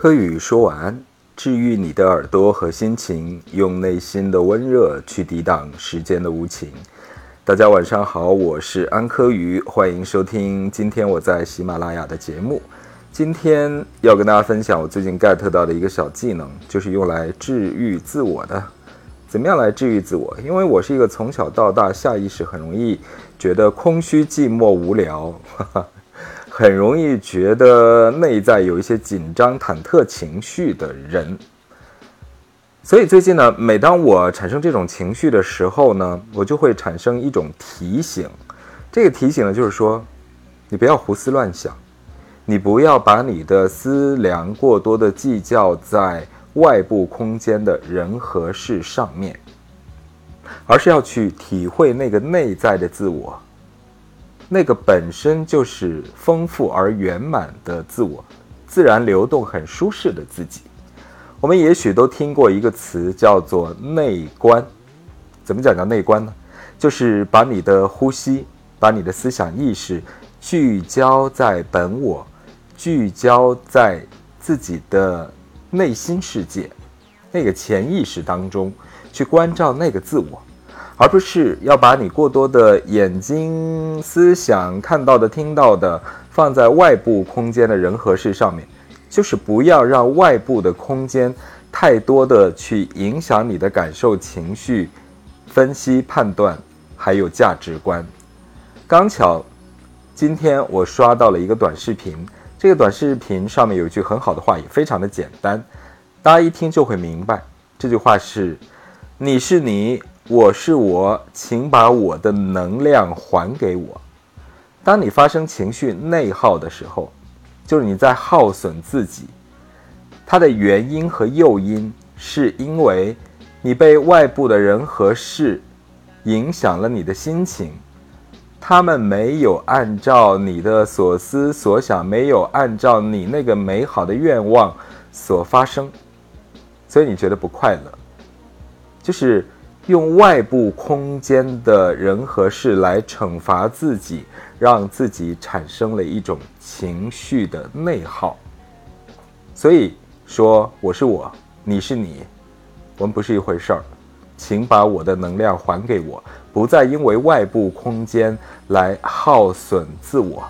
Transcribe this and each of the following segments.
柯宇说晚安，治愈你的耳朵和心情，用内心的温热去抵挡时间的无情。大家晚上好，我是安柯宇，欢迎收听今天我在喜马拉雅的节目。今天要跟大家分享我最近 get 到的一个小技能，就是用来治愈自我的。怎么样来治愈自我？因为我是一个从小到大下意识很容易觉得空虚、寂寞、无聊。很容易觉得内在有一些紧张、忐忑情绪的人，所以最近呢，每当我产生这种情绪的时候呢，我就会产生一种提醒。这个提醒呢，就是说，你不要胡思乱想，你不要把你的思量过多的计较在外部空间的人和事上面，而是要去体会那个内在的自我。那个本身就是丰富而圆满的自我，自然流动、很舒适的自己。我们也许都听过一个词，叫做内观。怎么讲叫内观呢？就是把你的呼吸、把你的思想意识聚焦在本我，聚焦在自己的内心世界、那个潜意识当中，去关照那个自我。而不是要把你过多的眼睛、思想看到的、听到的放在外部空间的人和事上面，就是不要让外部的空间太多的去影响你的感受、情绪、分析、判断，还有价值观。刚巧，今天我刷到了一个短视频，这个短视频上面有一句很好的话，也非常的简单，大家一听就会明白。这句话是：“你是你。”我是我，请把我的能量还给我。当你发生情绪内耗的时候，就是你在耗损自己。它的原因和诱因，是因为你被外部的人和事影响了你的心情，他们没有按照你的所思所想，没有按照你那个美好的愿望所发生，所以你觉得不快乐，就是。用外部空间的人和事来惩罚自己，让自己产生了一种情绪的内耗。所以说，我是我，你是你，我们不是一回事儿。请把我的能量还给我，不再因为外部空间来耗损自我，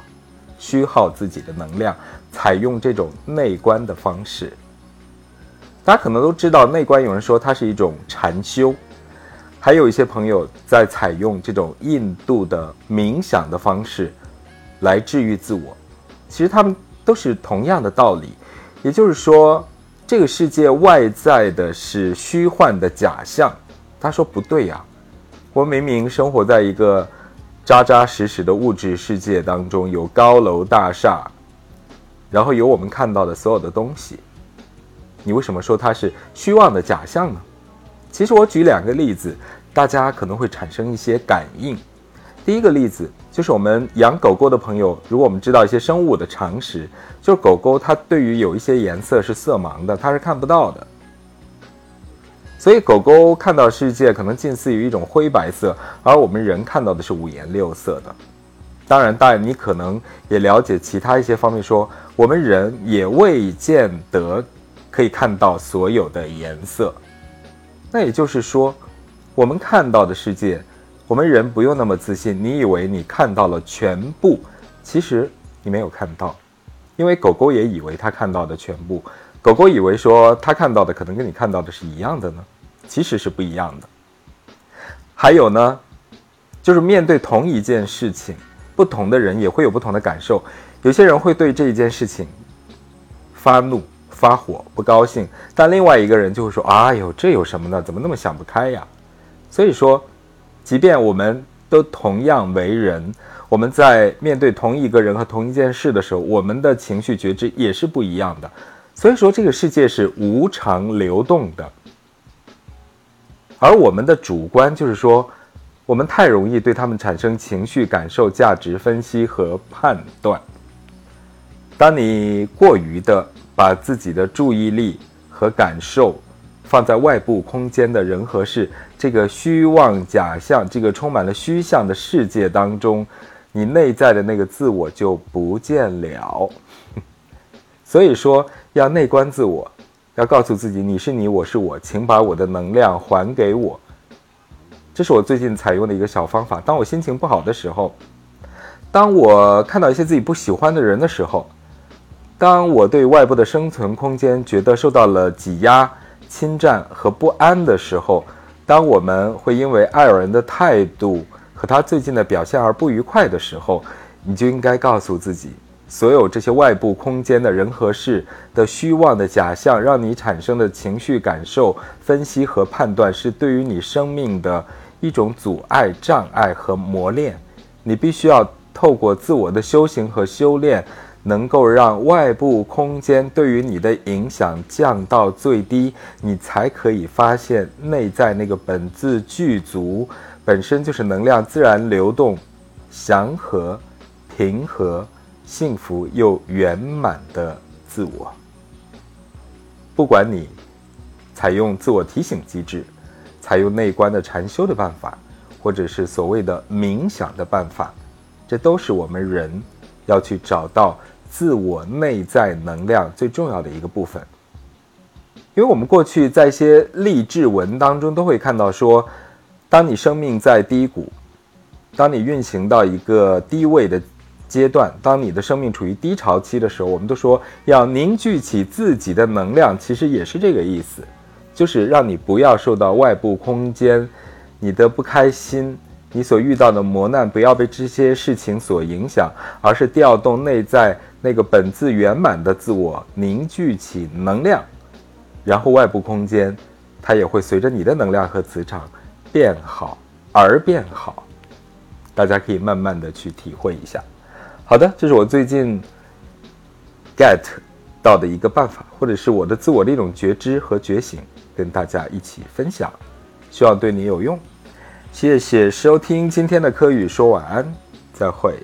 虚耗自己的能量。采用这种内观的方式，大家可能都知道，内观有人说它是一种禅修。还有一些朋友在采用这种印度的冥想的方式来治愈自我，其实他们都是同样的道理，也就是说，这个世界外在的是虚幻的假象。他说不对呀，我明明生活在一个扎扎实实的物质世界当中，有高楼大厦，然后有我们看到的所有的东西，你为什么说它是虚妄的假象呢？其实我举两个例子，大家可能会产生一些感应。第一个例子就是我们养狗狗的朋友，如果我们知道一些生物的常识，就是狗狗它对于有一些颜色是色盲的，它是看不到的。所以狗狗看到世界可能近似于一种灰白色，而我们人看到的是五颜六色的。当然，当然你可能也了解其他一些方面，说我们人也未见得可以看到所有的颜色。那也就是说，我们看到的世界，我们人不用那么自信。你以为你看到了全部，其实你没有看到，因为狗狗也以为它看到的全部。狗狗以为说它看到的可能跟你看到的是一样的呢，其实是不一样的。还有呢，就是面对同一件事情，不同的人也会有不同的感受。有些人会对这一件事情发怒。发火不高兴，但另外一个人就会说：“哎呦，这有什么呢？怎么那么想不开呀？”所以说，即便我们都同样为人，我们在面对同一个人和同一件事的时候，我们的情绪觉知也是不一样的。所以说，这个世界是无常流动的，而我们的主观就是说，我们太容易对他们产生情绪、感受、价值分析和判断。当你过于的。把自己的注意力和感受放在外部空间的人和事这个虚妄假象、这个充满了虚像的世界当中，你内在的那个自我就不见了。所以说要内观自我，要告诉自己你是你，我是我，请把我的能量还给我。这是我最近采用的一个小方法。当我心情不好的时候，当我看到一些自己不喜欢的人的时候，当我对外部的生存空间觉得受到了挤压、侵占和不安的时候，当我们会因为爱尔兰的态度和他最近的表现而不愉快的时候，你就应该告诉自己，所有这些外部空间的人和事的虚妄的假象，让你产生的情绪感受、分析和判断，是对于你生命的。一种阻碍、障碍和磨练，你必须要透过自我的修行和修炼，能够让外部空间对于你的影响降到最低，你才可以发现内在那个本自具足、本身就是能量自然流动、祥和、平和、幸福又圆满的自我。不管你采用自我提醒机制。采用内观的禅修的办法，或者是所谓的冥想的办法，这都是我们人要去找到自我内在能量最重要的一个部分。因为我们过去在一些励志文当中都会看到说，当你生命在低谷，当你运行到一个低位的阶段，当你的生命处于低潮期的时候，我们都说要凝聚起自己的能量，其实也是这个意思。就是让你不要受到外部空间，你的不开心，你所遇到的磨难，不要被这些事情所影响，而是调动内在那个本自圆满的自我，凝聚起能量，然后外部空间，它也会随着你的能量和磁场变好而变好。大家可以慢慢的去体会一下。好的，这是我最近 get 到的一个办法，或者是我的自我的一种觉知和觉醒。跟大家一起分享，希望对你有用。谢谢收听今天的科宇，说晚安，再会。